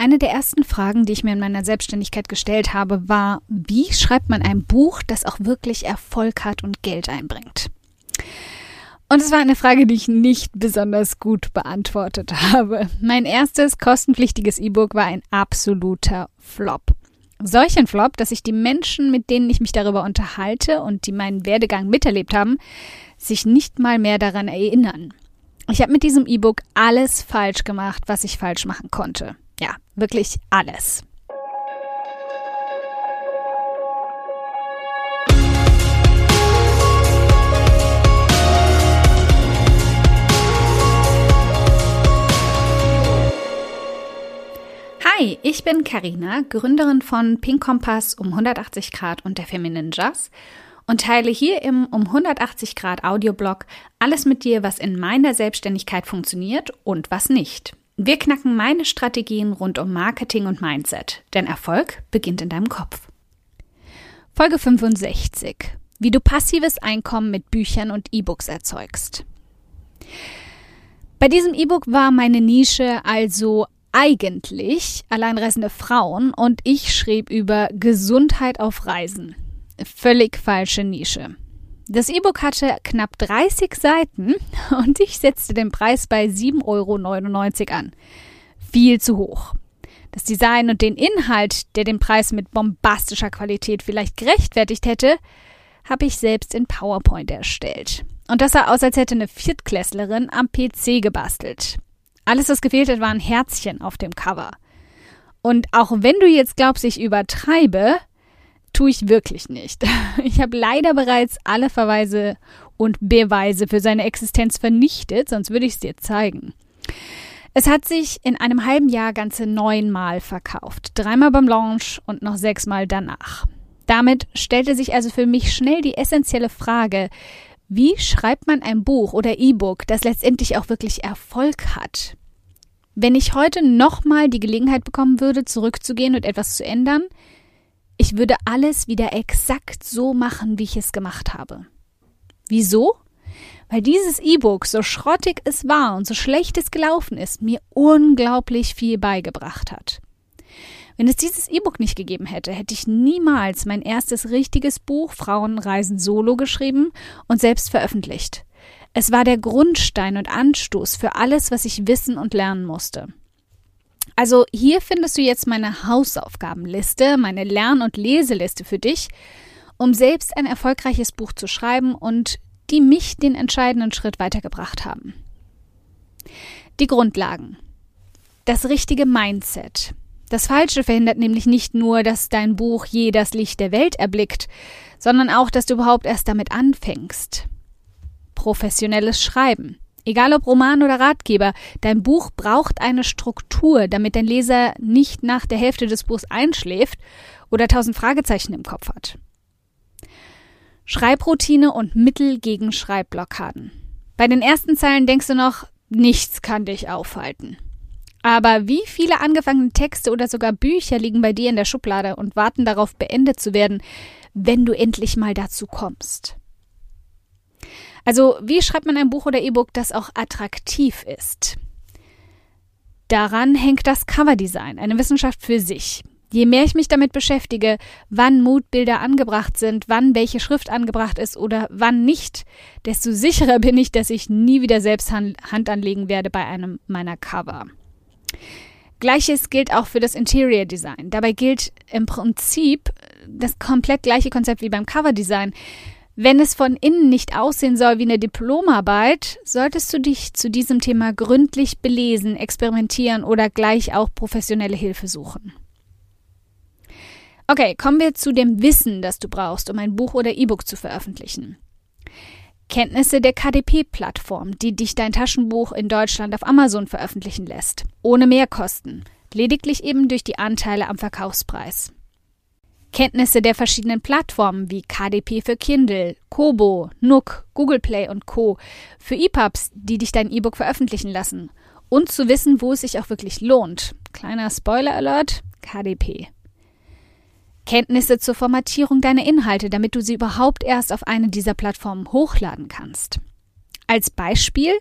Eine der ersten Fragen, die ich mir in meiner Selbstständigkeit gestellt habe, war, wie schreibt man ein Buch, das auch wirklich Erfolg hat und Geld einbringt? Und es war eine Frage, die ich nicht besonders gut beantwortet habe. Mein erstes kostenpflichtiges E-Book war ein absoluter Flop. Solch ein Flop, dass sich die Menschen, mit denen ich mich darüber unterhalte und die meinen Werdegang miterlebt haben, sich nicht mal mehr daran erinnern. Ich habe mit diesem E-Book alles falsch gemacht, was ich falsch machen konnte. Ja, wirklich alles. Hi, ich bin Karina, Gründerin von Pink Kompass um 180 Grad und der Feminine Jazz und teile hier im um 180 Grad Audioblog alles mit dir, was in meiner Selbstständigkeit funktioniert und was nicht. Wir knacken meine Strategien rund um Marketing und Mindset, denn Erfolg beginnt in deinem Kopf. Folge 65. Wie du passives Einkommen mit Büchern und E-Books erzeugst. Bei diesem E-Book war meine Nische also eigentlich alleinreisende Frauen und ich schrieb über Gesundheit auf Reisen völlig falsche Nische. Das E-Book hatte knapp 30 Seiten und ich setzte den Preis bei 7,99 Euro an. Viel zu hoch. Das Design und den Inhalt, der den Preis mit bombastischer Qualität vielleicht gerechtfertigt hätte, habe ich selbst in PowerPoint erstellt. Und das sah aus, als hätte eine Viertklässlerin am PC gebastelt. Alles, was gefehlt hat, war ein Herzchen auf dem Cover. Und auch wenn du jetzt glaubst, ich übertreibe, tue ich wirklich nicht. Ich habe leider bereits alle Verweise und Beweise für seine Existenz vernichtet, sonst würde ich es dir zeigen. Es hat sich in einem halben Jahr ganze neunmal verkauft. Dreimal beim Launch und noch sechsmal danach. Damit stellte sich also für mich schnell die essentielle Frage, wie schreibt man ein Buch oder E-Book, das letztendlich auch wirklich Erfolg hat? Wenn ich heute nochmal die Gelegenheit bekommen würde, zurückzugehen und etwas zu ändern, ich würde alles wieder exakt so machen, wie ich es gemacht habe. Wieso? Weil dieses E-Book, so schrottig es war und so schlecht es gelaufen ist, mir unglaublich viel beigebracht hat. Wenn es dieses E-Book nicht gegeben hätte, hätte ich niemals mein erstes richtiges Buch Frauenreisen Solo geschrieben und selbst veröffentlicht. Es war der Grundstein und Anstoß für alles, was ich wissen und lernen musste. Also hier findest du jetzt meine Hausaufgabenliste, meine Lern- und Leseliste für dich, um selbst ein erfolgreiches Buch zu schreiben und die mich den entscheidenden Schritt weitergebracht haben. Die Grundlagen. Das richtige Mindset. Das Falsche verhindert nämlich nicht nur, dass dein Buch je das Licht der Welt erblickt, sondern auch, dass du überhaupt erst damit anfängst. Professionelles Schreiben. Egal ob Roman oder Ratgeber, dein Buch braucht eine Struktur, damit dein Leser nicht nach der Hälfte des Buchs einschläft oder tausend Fragezeichen im Kopf hat. Schreibroutine und Mittel gegen Schreibblockaden. Bei den ersten Zeilen denkst du noch, nichts kann dich aufhalten. Aber wie viele angefangene Texte oder sogar Bücher liegen bei dir in der Schublade und warten darauf, beendet zu werden, wenn du endlich mal dazu kommst? Also, wie schreibt man ein Buch oder E-Book, das auch attraktiv ist? Daran hängt das Coverdesign, eine Wissenschaft für sich. Je mehr ich mich damit beschäftige, wann Moodbilder angebracht sind, wann welche Schrift angebracht ist oder wann nicht, desto sicherer bin ich, dass ich nie wieder selbst Hand anlegen werde bei einem meiner Cover. Gleiches gilt auch für das Interior Design. Dabei gilt im Prinzip das komplett gleiche Konzept wie beim Cover Design. Wenn es von innen nicht aussehen soll wie eine Diplomarbeit, solltest du dich zu diesem Thema gründlich belesen, experimentieren oder gleich auch professionelle Hilfe suchen. Okay, kommen wir zu dem Wissen, das du brauchst, um ein Buch oder E-Book zu veröffentlichen. Kenntnisse der KDP-Plattform, die dich dein Taschenbuch in Deutschland auf Amazon veröffentlichen lässt, ohne Mehrkosten, lediglich eben durch die Anteile am Verkaufspreis. Kenntnisse der verschiedenen Plattformen wie KDP für Kindle, Kobo, Nook, Google Play und Co. für EPUBs, die dich dein E-Book veröffentlichen lassen. Und zu wissen, wo es sich auch wirklich lohnt. Kleiner Spoiler Alert, KDP. Kenntnisse zur Formatierung deiner Inhalte, damit du sie überhaupt erst auf eine dieser Plattformen hochladen kannst. Als Beispiel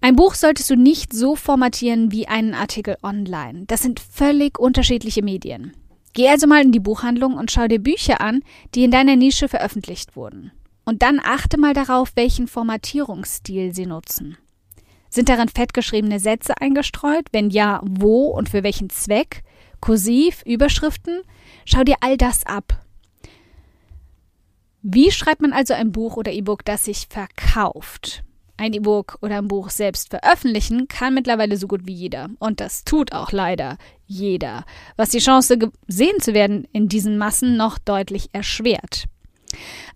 Ein Buch solltest du nicht so formatieren wie einen Artikel online. Das sind völlig unterschiedliche Medien. Geh also mal in die Buchhandlung und schau dir Bücher an, die in deiner Nische veröffentlicht wurden. Und dann achte mal darauf, welchen Formatierungsstil sie nutzen. Sind darin fettgeschriebene Sätze eingestreut? Wenn ja, wo und für welchen Zweck? Kursiv, Überschriften? Schau dir all das ab. Wie schreibt man also ein Buch oder E-Book, das sich verkauft? Ein E-Book oder ein Buch selbst veröffentlichen kann mittlerweile so gut wie jeder. Und das tut auch leider jeder, was die Chance, gesehen zu werden in diesen Massen noch deutlich erschwert.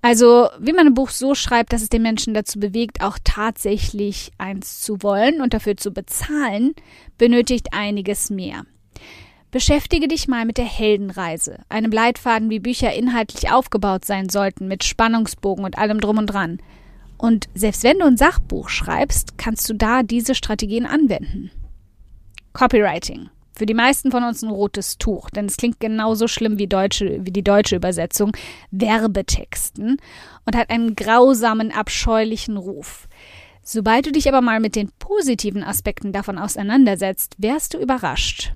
Also, wie man ein Buch so schreibt, dass es den Menschen dazu bewegt, auch tatsächlich eins zu wollen und dafür zu bezahlen, benötigt einiges mehr. Beschäftige dich mal mit der Heldenreise, einem Leitfaden, wie Bücher inhaltlich aufgebaut sein sollten, mit Spannungsbogen und allem drum und dran. Und selbst wenn du ein Sachbuch schreibst, kannst du da diese Strategien anwenden. Copywriting. Für die meisten von uns ein rotes Tuch, denn es klingt genauso schlimm wie, deutsche, wie die deutsche Übersetzung, Werbetexten und hat einen grausamen, abscheulichen Ruf. Sobald du dich aber mal mit den positiven Aspekten davon auseinandersetzt, wärst du überrascht.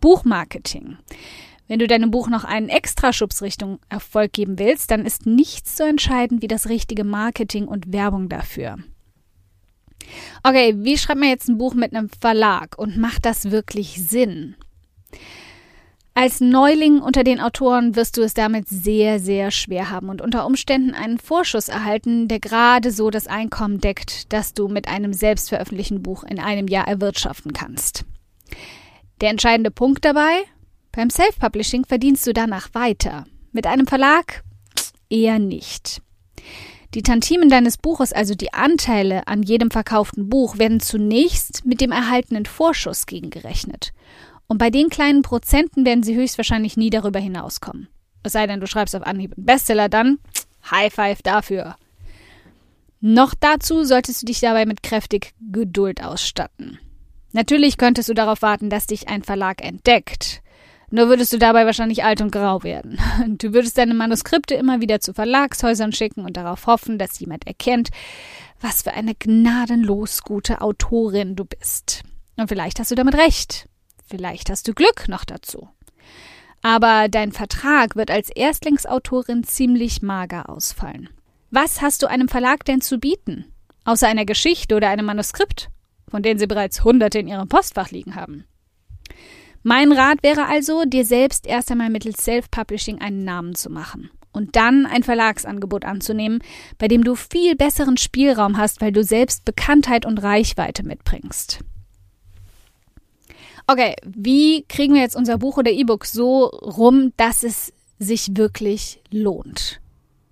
Buchmarketing. Wenn du deinem Buch noch einen Extraschubs Richtung Erfolg geben willst, dann ist nichts so entscheidend wie das richtige Marketing und Werbung dafür. Okay, wie schreibt man jetzt ein Buch mit einem Verlag und macht das wirklich Sinn? Als Neuling unter den Autoren wirst du es damit sehr, sehr schwer haben und unter Umständen einen Vorschuss erhalten, der gerade so das Einkommen deckt, das du mit einem selbstveröffentlichten Buch in einem Jahr erwirtschaften kannst. Der entscheidende Punkt dabei, beim Self-Publishing verdienst du danach weiter. Mit einem Verlag eher nicht. Die Tantimen deines Buches, also die Anteile an jedem verkauften Buch, werden zunächst mit dem erhaltenen Vorschuss gegengerechnet. Und bei den kleinen Prozenten werden sie höchstwahrscheinlich nie darüber hinauskommen. Es sei denn, du schreibst auf Anhieb einen Bestseller, dann High Five dafür. Noch dazu solltest du dich dabei mit kräftig Geduld ausstatten. Natürlich könntest du darauf warten, dass dich ein Verlag entdeckt. Nur würdest du dabei wahrscheinlich alt und grau werden. Du würdest deine Manuskripte immer wieder zu Verlagshäusern schicken und darauf hoffen, dass jemand erkennt, was für eine gnadenlos gute Autorin du bist. Und vielleicht hast du damit recht. Vielleicht hast du Glück noch dazu. Aber dein Vertrag wird als Erstlingsautorin ziemlich mager ausfallen. Was hast du einem Verlag denn zu bieten? Außer einer Geschichte oder einem Manuskript, von denen sie bereits hunderte in ihrem Postfach liegen haben. Mein Rat wäre also, dir selbst erst einmal mittels Self-Publishing einen Namen zu machen und dann ein Verlagsangebot anzunehmen, bei dem du viel besseren Spielraum hast, weil du selbst Bekanntheit und Reichweite mitbringst. Okay, wie kriegen wir jetzt unser Buch oder E-Book so rum, dass es sich wirklich lohnt?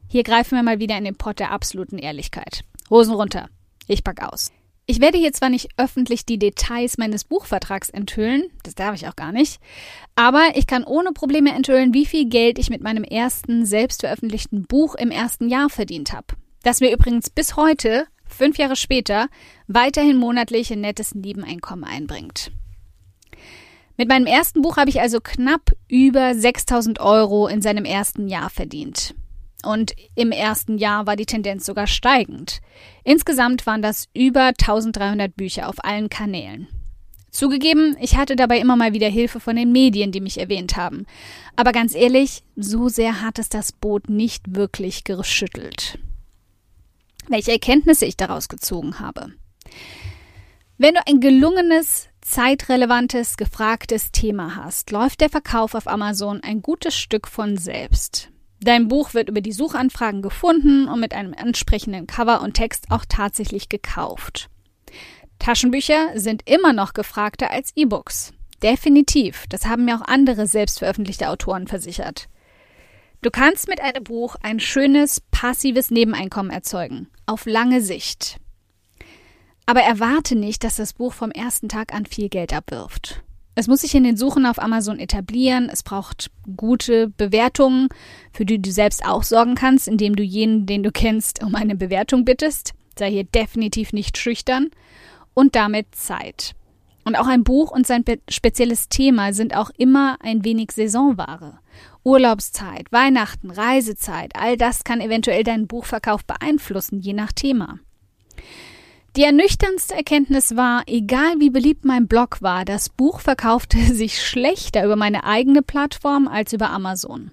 Hier greifen wir mal wieder in den Pott der absoluten Ehrlichkeit. Hosen runter. Ich pack aus. Ich werde hier zwar nicht öffentlich die Details meines Buchvertrags enthüllen, das darf ich auch gar nicht, aber ich kann ohne Probleme enthüllen, wie viel Geld ich mit meinem ersten selbstveröffentlichten Buch im ersten Jahr verdient habe. Das mir übrigens bis heute, fünf Jahre später, weiterhin monatlich ein nettes Nebeneinkommen einbringt. Mit meinem ersten Buch habe ich also knapp über 6000 Euro in seinem ersten Jahr verdient. Und im ersten Jahr war die Tendenz sogar steigend. Insgesamt waren das über 1300 Bücher auf allen Kanälen. Zugegeben, ich hatte dabei immer mal wieder Hilfe von den Medien, die mich erwähnt haben. Aber ganz ehrlich, so sehr hat es das Boot nicht wirklich geschüttelt. Welche Erkenntnisse ich daraus gezogen habe. Wenn du ein gelungenes, zeitrelevantes, gefragtes Thema hast, läuft der Verkauf auf Amazon ein gutes Stück von selbst. Dein Buch wird über die Suchanfragen gefunden und mit einem entsprechenden Cover und Text auch tatsächlich gekauft. Taschenbücher sind immer noch gefragter als E-Books. Definitiv, das haben mir auch andere selbstveröffentlichte Autoren versichert. Du kannst mit einem Buch ein schönes, passives Nebeneinkommen erzeugen, auf lange Sicht. Aber erwarte nicht, dass das Buch vom ersten Tag an viel Geld abwirft. Es muss sich in den Suchen auf Amazon etablieren. Es braucht gute Bewertungen, für die du selbst auch sorgen kannst, indem du jenen, den du kennst, um eine Bewertung bittest. Sei hier definitiv nicht schüchtern. Und damit Zeit. Und auch ein Buch und sein spezielles Thema sind auch immer ein wenig Saisonware. Urlaubszeit, Weihnachten, Reisezeit, all das kann eventuell deinen Buchverkauf beeinflussen, je nach Thema. Die ernüchterndste Erkenntnis war, egal wie beliebt mein Blog war, das Buch verkaufte sich schlechter über meine eigene Plattform als über Amazon.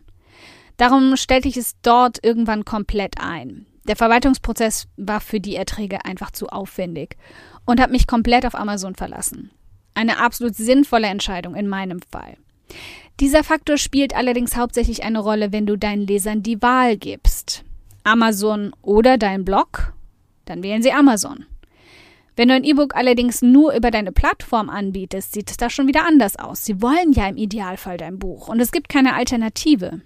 Darum stellte ich es dort irgendwann komplett ein. Der Verwaltungsprozess war für die Erträge einfach zu aufwendig und habe mich komplett auf Amazon verlassen. Eine absolut sinnvolle Entscheidung in meinem Fall. Dieser Faktor spielt allerdings hauptsächlich eine Rolle, wenn du deinen Lesern die Wahl gibst. Amazon oder dein Blog? Dann wählen sie Amazon. Wenn du ein E-Book allerdings nur über deine Plattform anbietest, sieht es da schon wieder anders aus. Sie wollen ja im Idealfall dein Buch und es gibt keine Alternative.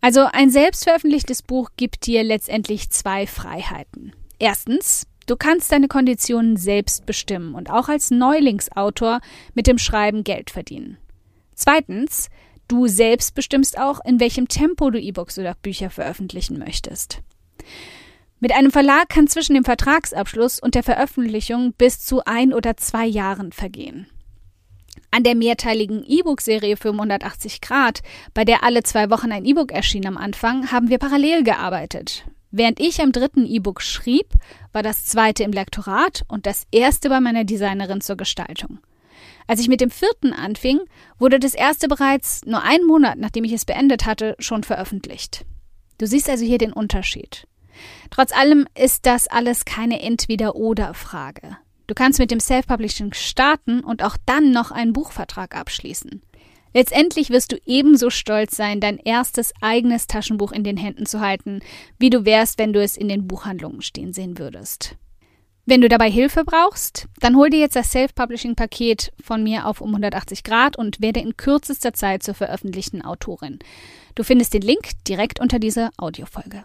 Also ein selbstveröffentlichtes Buch gibt dir letztendlich zwei Freiheiten. Erstens, du kannst deine Konditionen selbst bestimmen und auch als Neulingsautor mit dem Schreiben Geld verdienen. Zweitens, du selbst bestimmst auch, in welchem Tempo du E-Books oder Bücher veröffentlichen möchtest. Mit einem Verlag kann zwischen dem Vertragsabschluss und der Veröffentlichung bis zu ein oder zwei Jahren vergehen. An der mehrteiligen E-Book-Serie 580 Grad, bei der alle zwei Wochen ein E-Book erschien am Anfang, haben wir parallel gearbeitet. Während ich am dritten E-Book schrieb, war das zweite im Lektorat und das erste bei meiner Designerin zur Gestaltung. Als ich mit dem vierten anfing, wurde das erste bereits nur einen Monat, nachdem ich es beendet hatte, schon veröffentlicht. Du siehst also hier den Unterschied. Trotz allem ist das alles keine Entweder-Oder-Frage. Du kannst mit dem Self-Publishing starten und auch dann noch einen Buchvertrag abschließen. Letztendlich wirst du ebenso stolz sein, dein erstes eigenes Taschenbuch in den Händen zu halten, wie du wärst, wenn du es in den Buchhandlungen stehen sehen würdest. Wenn du dabei Hilfe brauchst, dann hol dir jetzt das Self-Publishing-Paket von mir auf um 180 Grad und werde in kürzester Zeit zur veröffentlichten Autorin. Du findest den Link direkt unter dieser Audiofolge.